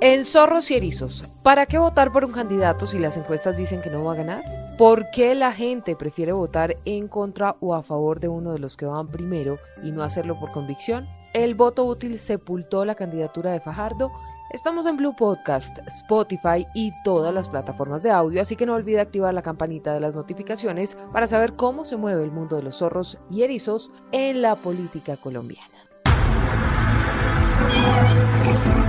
En Zorros y Erizos, ¿para qué votar por un candidato si las encuestas dicen que no va a ganar? ¿Por qué la gente prefiere votar en contra o a favor de uno de los que van primero y no hacerlo por convicción? El voto útil sepultó la candidatura de Fajardo. Estamos en Blue Podcast, Spotify y todas las plataformas de audio, así que no olvide activar la campanita de las notificaciones para saber cómo se mueve el mundo de los zorros y erizos en la política colombiana.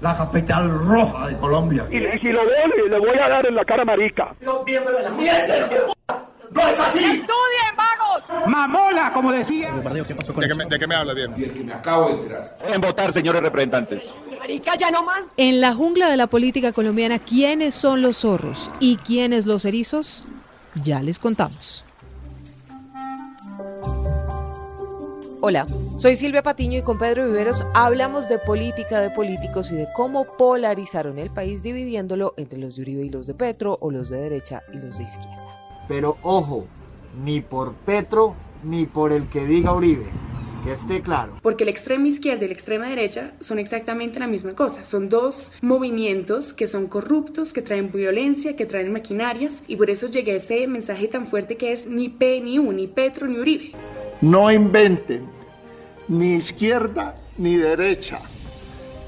La capital roja de Colombia. Y, si lo veo, le voy a dar en la cara marica. Los miembros de la ¡No es así! ¡Estudien, vagos! ¡Mamola, como decía! ¿Qué pasó con ¿De, qué me, ¿De qué me habla bien? Y el que me acabo de enterar. En votar, señores representantes. Marica, ya no más. En la jungla de la política colombiana, ¿quiénes son los zorros y quiénes los erizos? Ya les contamos. Hola, soy Silvia Patiño y con Pedro Viveros hablamos de política de políticos y de cómo polarizaron el país dividiéndolo entre los de Uribe y los de Petro o los de derecha y los de izquierda. Pero ojo, ni por Petro ni por el que diga Uribe. Que esté claro. Porque la extrema izquierda y la extrema derecha son exactamente la misma cosa. Son dos movimientos que son corruptos, que traen violencia, que traen maquinarias. Y por eso llegué a ese mensaje tan fuerte que es ni P ni U, ni Petro ni Uribe. No inventen ni izquierda ni derecha.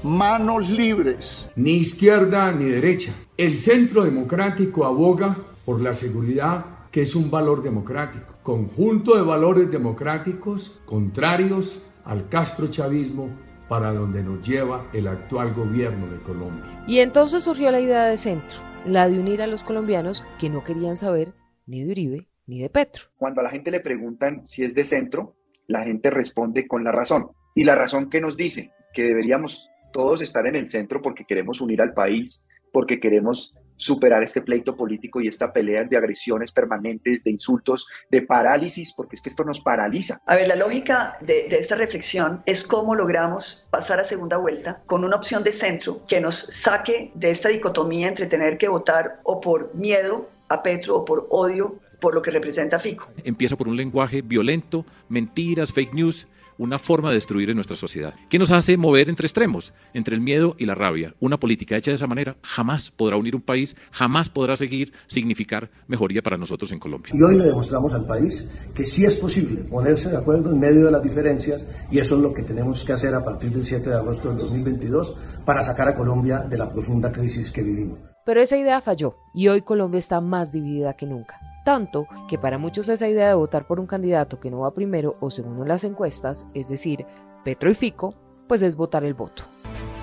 Manos libres. Ni izquierda ni derecha. El centro democrático aboga por la seguridad, que es un valor democrático. Conjunto de valores democráticos contrarios al castrochavismo para donde nos lleva el actual gobierno de Colombia. Y entonces surgió la idea de centro, la de unir a los colombianos que no querían saber ni de Uribe ni de Petro. Cuando a la gente le preguntan si es de centro, la gente responde con la razón. Y la razón que nos dice que deberíamos todos estar en el centro porque queremos unir al país, porque queremos superar este pleito político y esta pelea de agresiones permanentes, de insultos, de parálisis, porque es que esto nos paraliza. A ver, la lógica de, de, esta reflexión es cómo logramos pasar a segunda vuelta con una opción de centro que nos saque de esta dicotomía entre tener que votar o por miedo a Petro o por odio por lo que representa Fico. Empieza por un lenguaje violento, mentiras, fake news, una forma de destruir en nuestra sociedad, que nos hace mover entre extremos, entre el miedo y la rabia. Una política hecha de esa manera jamás podrá unir un país, jamás podrá seguir significar mejoría para nosotros en Colombia. Y hoy le demostramos al país que sí es posible ponerse de acuerdo en medio de las diferencias y eso es lo que tenemos que hacer a partir del 7 de agosto del 2022 para sacar a Colombia de la profunda crisis que vivimos. Pero esa idea falló y hoy Colombia está más dividida que nunca tanto que para muchos esa idea de votar por un candidato que no va primero o segundo en las encuestas, es decir, Petro y Fico, pues es votar el voto.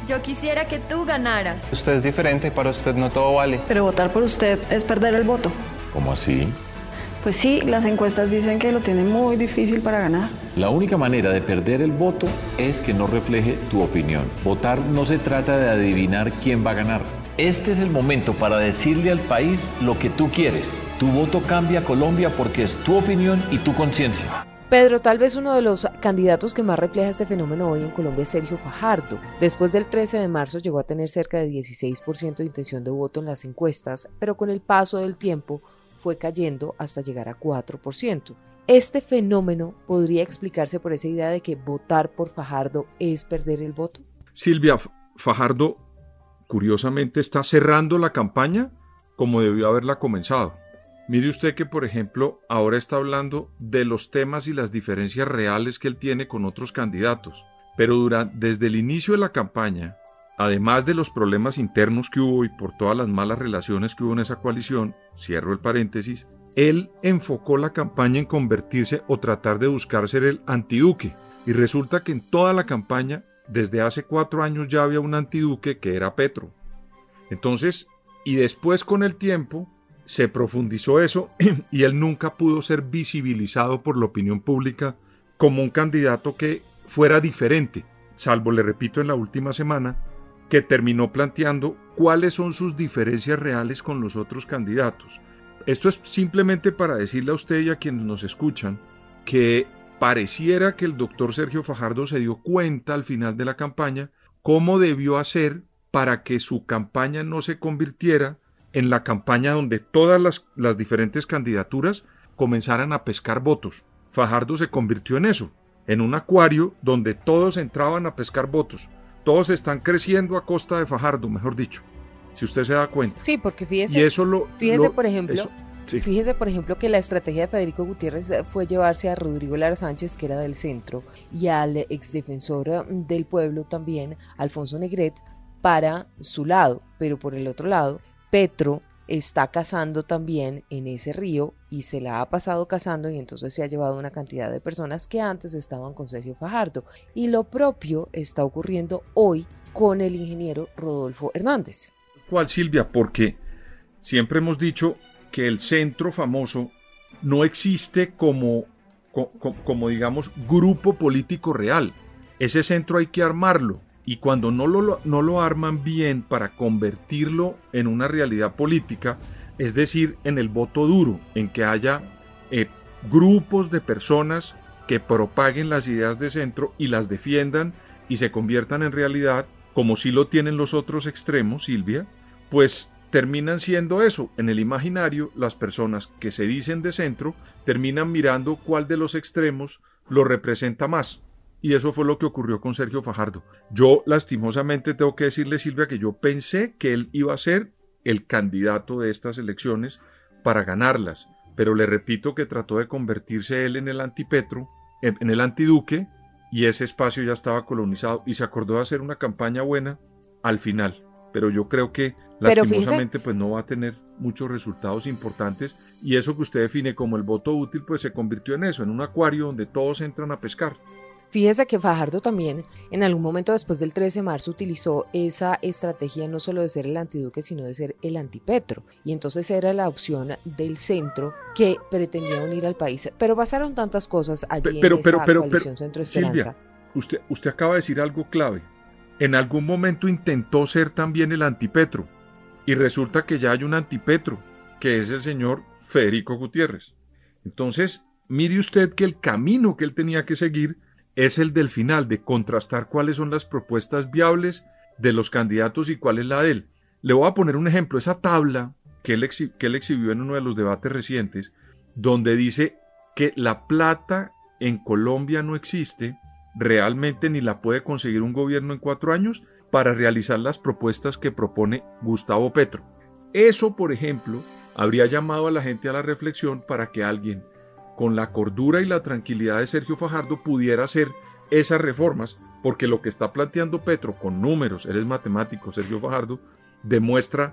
Yo quisiera que tú ganaras. Usted es diferente, para usted no todo vale. Pero votar por usted es perder el voto. ¿Cómo así? Pues sí, las encuestas dicen que lo tiene muy difícil para ganar. La única manera de perder el voto es que no refleje tu opinión. Votar no se trata de adivinar quién va a ganar este es el momento para decirle al país lo que tú quieres. Tu voto cambia Colombia porque es tu opinión y tu conciencia. Pedro, tal vez uno de los candidatos que más refleja este fenómeno hoy en Colombia es Sergio Fajardo. Después del 13 de marzo llegó a tener cerca de 16% de intención de voto en las encuestas, pero con el paso del tiempo fue cayendo hasta llegar a 4%. ¿Este fenómeno podría explicarse por esa idea de que votar por Fajardo es perder el voto? Silvia, Fajardo curiosamente está cerrando la campaña como debió haberla comenzado. Mire usted que, por ejemplo, ahora está hablando de los temas y las diferencias reales que él tiene con otros candidatos, pero desde el inicio de la campaña, además de los problemas internos que hubo y por todas las malas relaciones que hubo en esa coalición, cierro el paréntesis, él enfocó la campaña en convertirse o tratar de buscar ser el antiduque, y resulta que en toda la campaña desde hace cuatro años ya había un antiduque que era Petro. Entonces, y después con el tiempo, se profundizó eso y él nunca pudo ser visibilizado por la opinión pública como un candidato que fuera diferente, salvo, le repito, en la última semana, que terminó planteando cuáles son sus diferencias reales con los otros candidatos. esto es simplemente para decirle a usted y a quienes nos escuchan que pareciera que el doctor Sergio Fajardo se dio cuenta al final de la campaña cómo debió hacer para que su campaña no se convirtiera en la campaña donde todas las, las diferentes candidaturas comenzaran a pescar votos. Fajardo se convirtió en eso, en un acuario donde todos entraban a pescar votos. Todos están creciendo a costa de Fajardo, mejor dicho, si usted se da cuenta. Sí, porque fíjese, y eso lo, fíjese lo- por ejemplo, eso- sí. fíjese por ejemplo que la estrategia de Federico Gutiérrez eh, fue llevarse a Rodrigo Lara Sánchez, que era del centro, y al exdefensor eh, del pueblo también, Alfonso Negret, para su lado. Pero por el otro lado, Petro está cazando también en ese río y se la ha pasado cazando y entonces se ha llevado una cantidad de personas que antes estaban con Sergio Fajardo. Y lo propio está ocurriendo hoy con el ingeniero Rodolfo Hernández. ¿Cuál, Silvia? Porque siempre hemos dicho que el centro famoso no existe como, co- co- como, digamos, grupo político real. Ese centro hay que armarlo. Y cuando no lo, no lo arman bien para convertirlo en una realidad política, es decir, en el voto duro, en que haya eh, grupos de personas que propaguen las ideas de centro y las defiendan y se conviertan en realidad, como sí lo tienen los otros extremos, Silvia, pues terminan siendo eso. En el imaginario, las personas que se dicen de centro terminan mirando cuál de los extremos lo representa más. Y eso fue lo que ocurrió con Sergio Fajardo. Yo lastimosamente tengo que decirle, Silvia, que yo pensé que él iba a ser el candidato de estas elecciones para ganarlas. Pero le repito que trató de convertirse él en el antipetro, en en el antiduque, y ese espacio ya estaba colonizado y se acordó de hacer una campaña buena al final. Pero yo creo que lastimosamente pues no va a tener muchos resultados importantes y eso que usted define como el voto útil pues se convirtió en eso, en un acuario donde todos entran a pescar. Fíjese que Fajardo también en algún momento después del 13 de marzo utilizó esa estrategia no solo de ser el antiduque, sino de ser el antipetro. Y entonces era la opción del centro que pretendía unir al país. Pero pasaron tantas cosas allí pero, en pero, esa pero, coalición pero, Centro Esperanza. Silvia, usted, usted acaba de decir algo clave. En algún momento intentó ser también el antipetro y resulta que ya hay un antipetro, que es el señor Federico Gutiérrez. Entonces, mire usted que el camino que él tenía que seguir es el del final, de contrastar cuáles son las propuestas viables de los candidatos y cuál es la de él. Le voy a poner un ejemplo, esa tabla que él, que él exhibió en uno de los debates recientes, donde dice que la plata en Colombia no existe, realmente ni la puede conseguir un gobierno en cuatro años para realizar las propuestas que propone Gustavo Petro. Eso, por ejemplo, habría llamado a la gente a la reflexión para que alguien con la cordura y la tranquilidad de Sergio Fajardo pudiera hacer esas reformas, porque lo que está planteando Petro con números, él es matemático, Sergio Fajardo, demuestra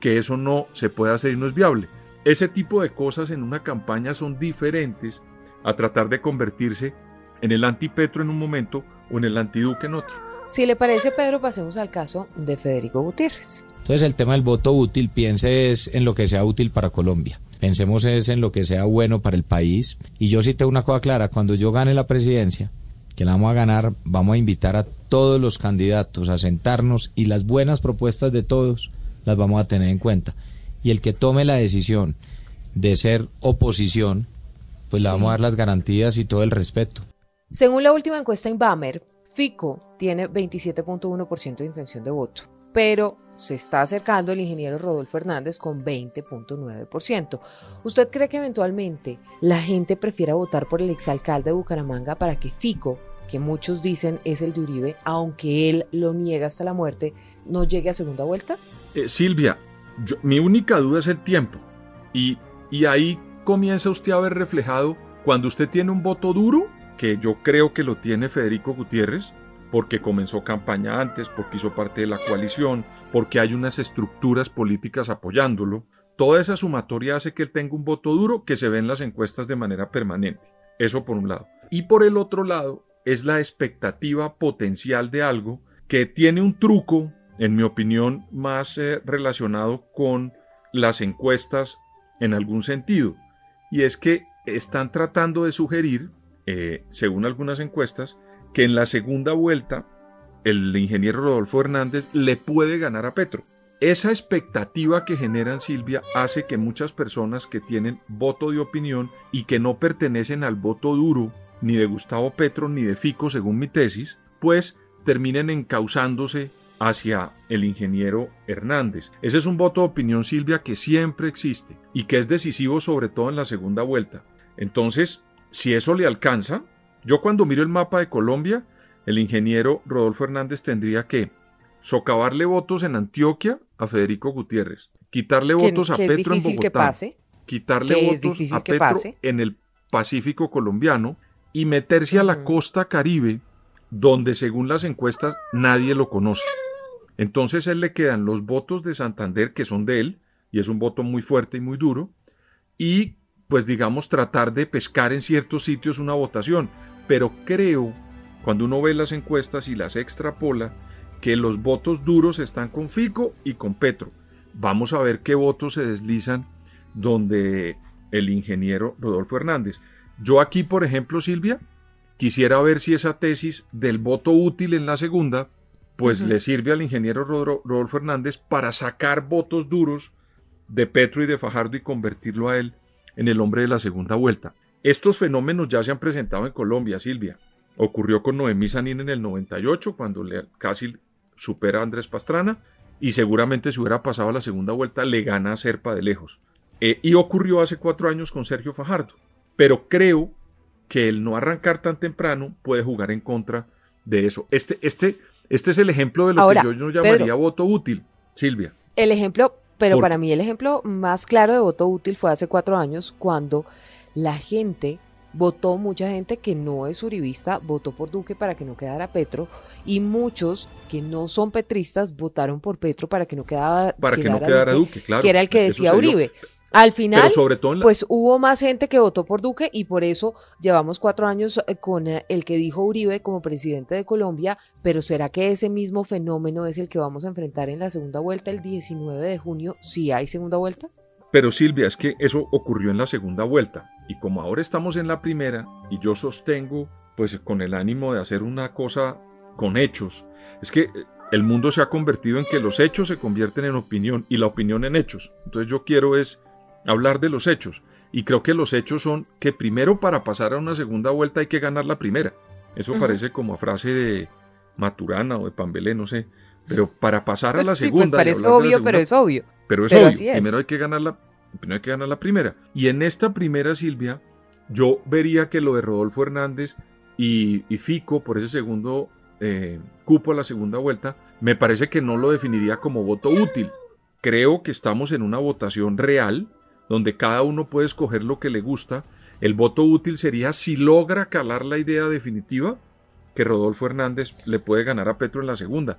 que eso no se puede hacer y no es viable. Ese tipo de cosas en una campaña son diferentes a tratar de convertirse en el antipetro en un momento o en el antiduque en otro. Si le parece, Pedro, pasemos al caso de Federico Gutiérrez. Entonces el tema del voto útil, piense es en lo que sea útil para Colombia. Pensemos es en lo que sea bueno para el país. Y yo sí tengo una cosa clara, cuando yo gane la presidencia, que la vamos a ganar, vamos a invitar a todos los candidatos a sentarnos y las buenas propuestas de todos las vamos a tener en cuenta. Y el que tome la decisión de ser oposición, pues le vamos a dar las garantías y todo el respeto. Según la última encuesta en Bamer, Fico tiene 27.1% de intención de voto, pero se está acercando el ingeniero Rodolfo Hernández con 20.9%. ¿Usted cree que eventualmente la gente prefiera votar por el exalcalde de Bucaramanga para que Fico, que muchos dicen es el de Uribe, aunque él lo niega hasta la muerte, no llegue a segunda vuelta? Eh, Silvia, mi única duda es el tiempo. Y, y ahí comienza usted a ver reflejado cuando usted tiene un voto duro, que yo creo que lo tiene Federico Gutiérrez, porque comenzó campaña antes, porque hizo parte de la coalición, porque hay unas estructuras políticas apoyándolo. Toda esa sumatoria hace que él tenga un voto duro que se ve en las encuestas de manera permanente. Eso por un lado. Y por el otro lado es la expectativa potencial de algo que tiene un truco, en mi opinión, más eh, relacionado con las encuestas en algún sentido. Y es que están tratando de sugerir, eh, según algunas encuestas, que en la segunda vuelta el ingeniero Rodolfo Hernández le puede ganar a Petro. esa expectativa que generan Silvia hace que muchas personas que tienen voto de opinión y que no pertenecen al voto duro ni de Gustavo Petro ni de Fico, según mi tesis, pues terminen encauzándose hacia el ingeniero Hernández. Ese es un voto de opinión, Silvia, que siempre existe y que es decisivo sobre todo en la segunda vuelta. Entonces, si eso le alcanza, yo cuando miro el mapa de Colombia, el ingeniero Rodolfo Hernández tendría que socavarle votos en Antioquia a Federico Gutiérrez, quitarle votos a Petro en Bogotá, quitarle votos a Petro en el Pacífico colombiano y meterse a la costa caribe, donde según las encuestas nadie lo conoce. Entonces él le quedan los votos de Santander, que son de él, y es un voto muy fuerte y muy duro, y pues digamos tratar de pescar en ciertos sitios una votación. Pero creo, cuando uno ve las encuestas y las extrapola, que los votos duros están con Fico y con Petro. Vamos a ver qué votos se deslizan donde el ingeniero Rodolfo Hernández. Yo aquí, por ejemplo, Silvia, quisiera ver si esa tesis del voto útil en la segunda, pues le sirve al ingeniero Rodolfo Hernández para sacar votos duros de Petro y de Fajardo y convertirlo a él en el hombre de la segunda vuelta. Estos fenómenos ya se han presentado en Colombia, Silvia. Ocurrió con Noemí Sanín en el 98, cuando le, casi supera a Andrés Pastrana, y seguramente si hubiera pasado a la segunda vuelta le gana a Serpa de lejos. Eh, y ocurrió hace cuatro años con Sergio Fajardo. Pero creo que el no arrancar tan temprano puede jugar en contra de eso. Este, este, este es el ejemplo de lo que yo no llamaría voto útil, Silvia. El ejemplo, pero para mí el ejemplo más claro de voto útil fue hace cuatro años cuando la gente votó mucha gente que no es uribista, votó por Duque para que no quedara Petro, y muchos que no son petristas votaron por Petro para que no quedara, para que no quedara Duque, claro, que era el que decía Uribe. Al final, pues hubo más gente que votó por Duque y por eso llevamos cuatro años eh, con eh, el que dijo Uribe como presidente de Colombia, pero ¿será que ese mismo fenómeno es el que vamos a enfrentar en la segunda vuelta el 19 de junio si hay segunda vuelta? Pero Silvia, es que eso ocurrió en la segunda vuelta y como ahora estamos en la primera y yo sostengo pues con el ánimo de hacer una cosa con hechos, es que eh, el mundo se ha convertido en que los hechos se convierten en opinión y la opinión en hechos. Entonces yo quiero es hablar de los hechos. Y creo que los hechos son que primero para pasar a una segunda vuelta hay que ganar la primera. Eso parece como a frase de Maturana o de Pambelé, no sé. Pero para pasar a la sí, segunda. Pues parece obvio, pero es obvio. Pero es obvio. Primero hay que ganar la, primero hay que ganar la primera. Y en esta primera, Silvia, yo vería que lo de Rodolfo Hernández y, y Fico por ese segundo eh, cupo a la segunda vuelta, me parece que no lo definiría como voto útil. Creo que estamos en una votación real donde cada uno puede escoger lo que le gusta. El voto útil sería si logra calar la idea definitiva que Rodolfo Hernández le puede ganar a Petro en la segunda.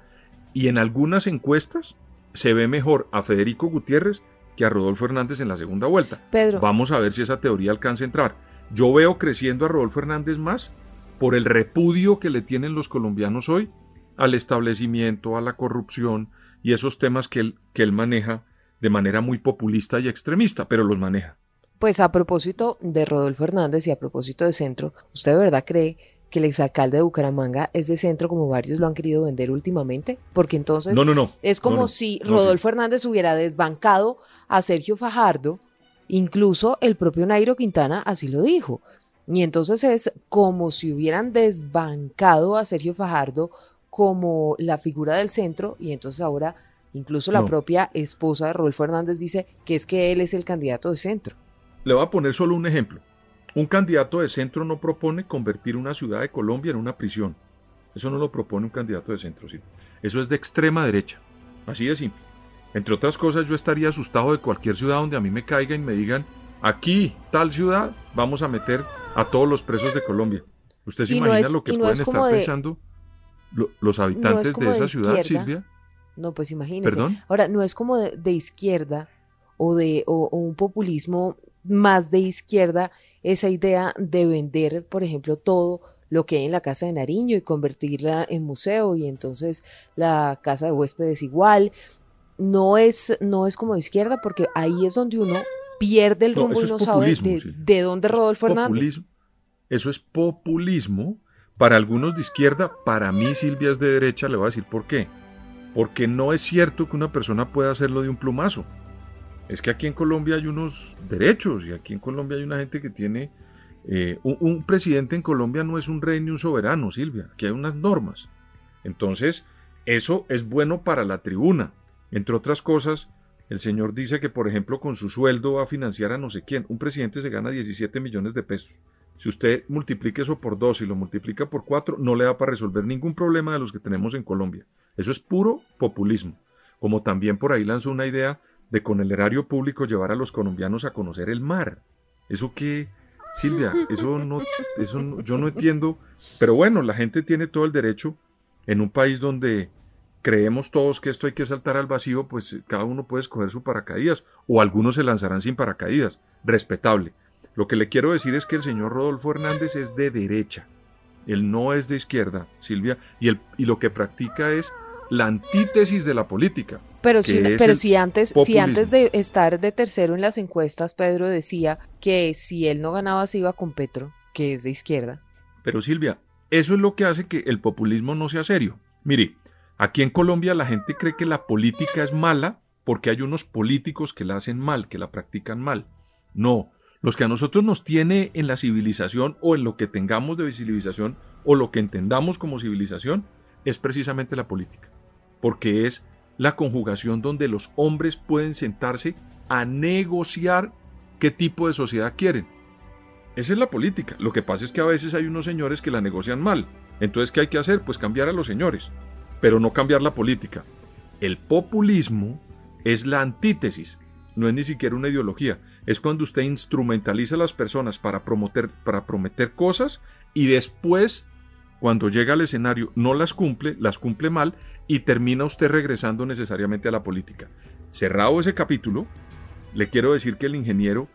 Y en algunas encuestas se ve mejor a Federico Gutiérrez que a Rodolfo Hernández en la segunda vuelta. Pedro. Vamos a ver si esa teoría alcanza a entrar. Yo veo creciendo a Rodolfo Hernández más por el repudio que le tienen los colombianos hoy al establecimiento, a la corrupción y esos temas que él, que él maneja de manera muy populista y extremista, pero los maneja. Pues a propósito de Rodolfo Hernández y a propósito de centro, ¿usted de verdad cree que el exalcalde de Bucaramanga es de centro como varios lo han querido vender últimamente? Porque entonces no, no, no, es como si Rodolfo Hernández hubiera desbancado a Sergio Fajardo, incluso el propio Nairo Quintana así lo dijo. Y entonces es como si hubieran desbancado a Sergio Fajardo como la figura del centro y entonces ahora Incluso la propia esposa de Rodolfo Hernández dice que es que él es el candidato de centro. Le voy a poner solo un ejemplo. Un candidato de centro no propone convertir una ciudad de Colombia en una prisión. Eso no lo propone un candidato de centro. ¿sí? Eso es de extrema derecha. Así de simple. Entre otras cosas, yo estaría asustado de cualquier ciudad donde a mí me caiga y me digan, aquí, tal ciudad, vamos a meter a todos los presos de Colombia. ¿Usted se imagina lo que pueden estar pensando los habitantes de esa ciudad, Silvia? No, pues imagínese. Ahora, no es como de, izquierda o de o, un populismo más de izquierda esa idea de vender, por ejemplo, todo lo que hay en la casa de Nariño y convertirla en museo y entonces la casa de huéspedes igual. No es, no es como de izquierda porque ahí es donde uno pierde el rumbo y no sabe de, dónde Rodolfo Hernández. Eso es populismo para algunos de izquierda, para mí Silvia es de derecha, le voy a decir por qué porque no es cierto que una persona pueda hacerlo de un plumazo. Es que aquí en Colombia hay unos derechos y aquí en Colombia hay una gente que tiene... eh, un, presidente en Colombia no es un rey ni un soberano, Silvia, aquí hay unas normas. Entonces, eso es bueno para la tribuna. Entre otras cosas, el señor dice que, por ejemplo, con su sueldo va a financiar a no sé quién. Un presidente se gana 17 millones de pesos. Si usted multiplica eso por dos y lo multiplica por cuatro, no le da para resolver ningún problema de los que tenemos en Colombia. Eso es puro populismo. Como también por ahí lanzó una idea de con el erario público llevar a los colombianos a conocer el mar. ¿Eso qué? Silvia, eso no, eso no- yo no entiendo. Pero bueno, la gente tiene todo el derecho en un país donde creemos todos que esto hay que saltar al vacío, pues cada uno puede escoger su paracaídas o algunos se lanzarán sin paracaídas. Respetable. Lo que le quiero decir es que el señor Rodolfo Hernández es de derecha. Él no es de izquierda, Silvia, y, el, y lo que practica es la antítesis de la política. Pero, si, pero si antes, si antes de estar de tercero en las encuestas, Pedro decía que si él no ganaba se iba con Petro, que es de izquierda. Pero Silvia, eso es lo que hace que el populismo no sea serio. Mire, aquí en Colombia la gente cree que la política es mala porque hay unos políticos que la hacen mal, que la practican mal. No, los que a nosotros nos tiene en la civilización o en lo que tengamos de civilización o lo que entendamos como civilización es precisamente la política. Porque es la conjugación donde los hombres pueden sentarse a negociar qué tipo de sociedad quieren. Esa es la política. Lo que pasa es que a veces hay unos señores que la negocian mal. Entonces, ¿qué hay que hacer? Pues cambiar a los señores, pero no cambiar la política. El populismo es la antítesis, no es ni siquiera una ideología. Es cuando usted instrumentaliza a las personas para prometer, para prometer cosas y después, cuando llega al escenario, no las cumple, las cumple mal y termina usted regresando necesariamente a la política. Cerrado ese capítulo, le quiero decir que el ingeniero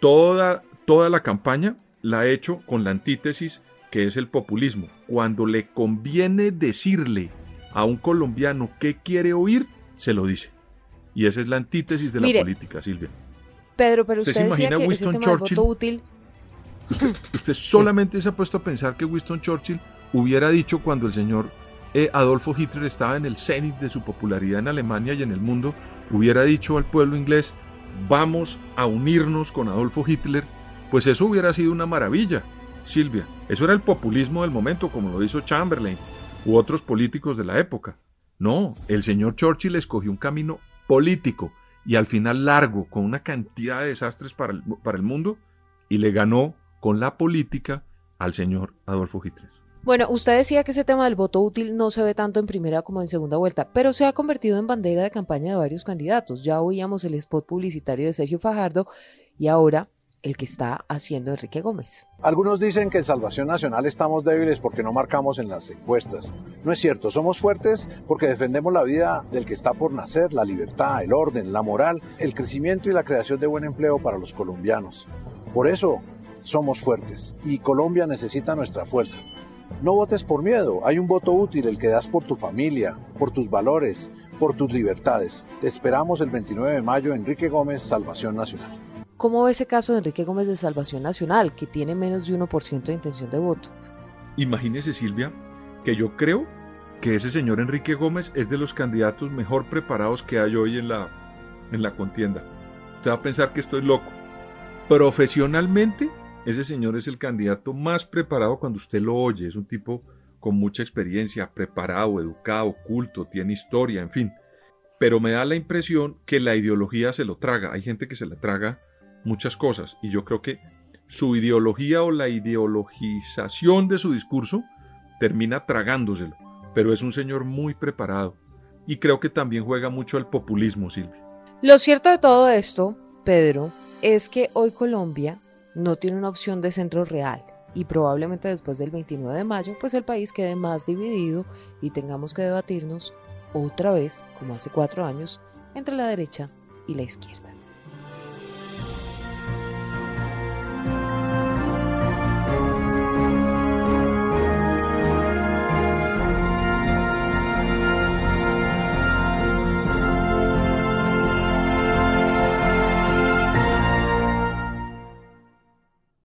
toda, toda la campaña la ha hecho con la antítesis que es el populismo. Cuando le conviene decirle a un colombiano qué quiere oír, se lo dice. Y esa es la antítesis de la Mire, política, Silvia. Pedro, pero ¿Usted usted, se decía imagina que ese Winston tema del voto útil, Usted, solamente se ha puesto a pensar que Winston Churchill hubiera dicho cuando el señor eh, Adolfo Hitler estaba en el cenit de su popularidad en Alemania y en el mundo, hubiera dicho al pueblo inglés, vamos a unirnos con Adolfo Hitler, pues eso hubiera sido una maravilla, Silvia. Eso era el populismo del momento, como lo hizo Chamberlain u otros políticos de la época. No, el señor Churchill escogió un camino político y al final largo, con una cantidad de desastres para el, para el mundo, y le ganó con la política al señor Adolfo Hitler. Bueno, usted decía que ese tema del voto útil no se ve tanto en primera como en segunda vuelta, pero se ha convertido en bandera de campaña de varios candidatos. Ya oíamos el spot publicitario de Sergio Fajardo y ahora el que está haciendo Enrique Gómez. Algunos dicen que en Salvación Nacional estamos débiles porque no marcamos en las encuestas. No es cierto, somos fuertes porque defendemos la vida del que está por nacer, la libertad, el orden, la moral, el crecimiento y la creación de buen empleo para los colombianos. Por eso somos fuertes y Colombia necesita nuestra fuerza. No votes por miedo, hay un voto útil, el que das por tu familia, por tus valores, por tus libertades. Te esperamos el 29 de mayo, Enrique Gómez, Salvación Nacional. ¿Cómo ve ese caso de Enrique Gómez de Salvación Nacional, que tiene menos de 1% de intención de voto? Imagínese, Silvia, que yo creo que ese señor Enrique Gómez es de los candidatos mejor preparados que hay hoy en la, en la contienda. Usted va a pensar que estoy loco. Profesionalmente, ese señor es el candidato más preparado cuando usted lo oye. Es un tipo con mucha experiencia, preparado, educado, culto, tiene historia, en fin. Pero me da la impresión que la ideología se lo traga. Hay gente que se le traga muchas cosas y yo creo que su ideología o la ideologización de su discurso termina tragándoselo. Pero es un señor muy preparado y creo que también juega mucho al populismo, Silvia. Lo cierto de todo esto, Pedro, es que hoy Colombia no tiene una opción de centro real y probablemente después del 29 de mayo pues el país quede más dividido y tengamos que debatirnos otra vez, como hace cuatro años, entre la derecha y la izquierda.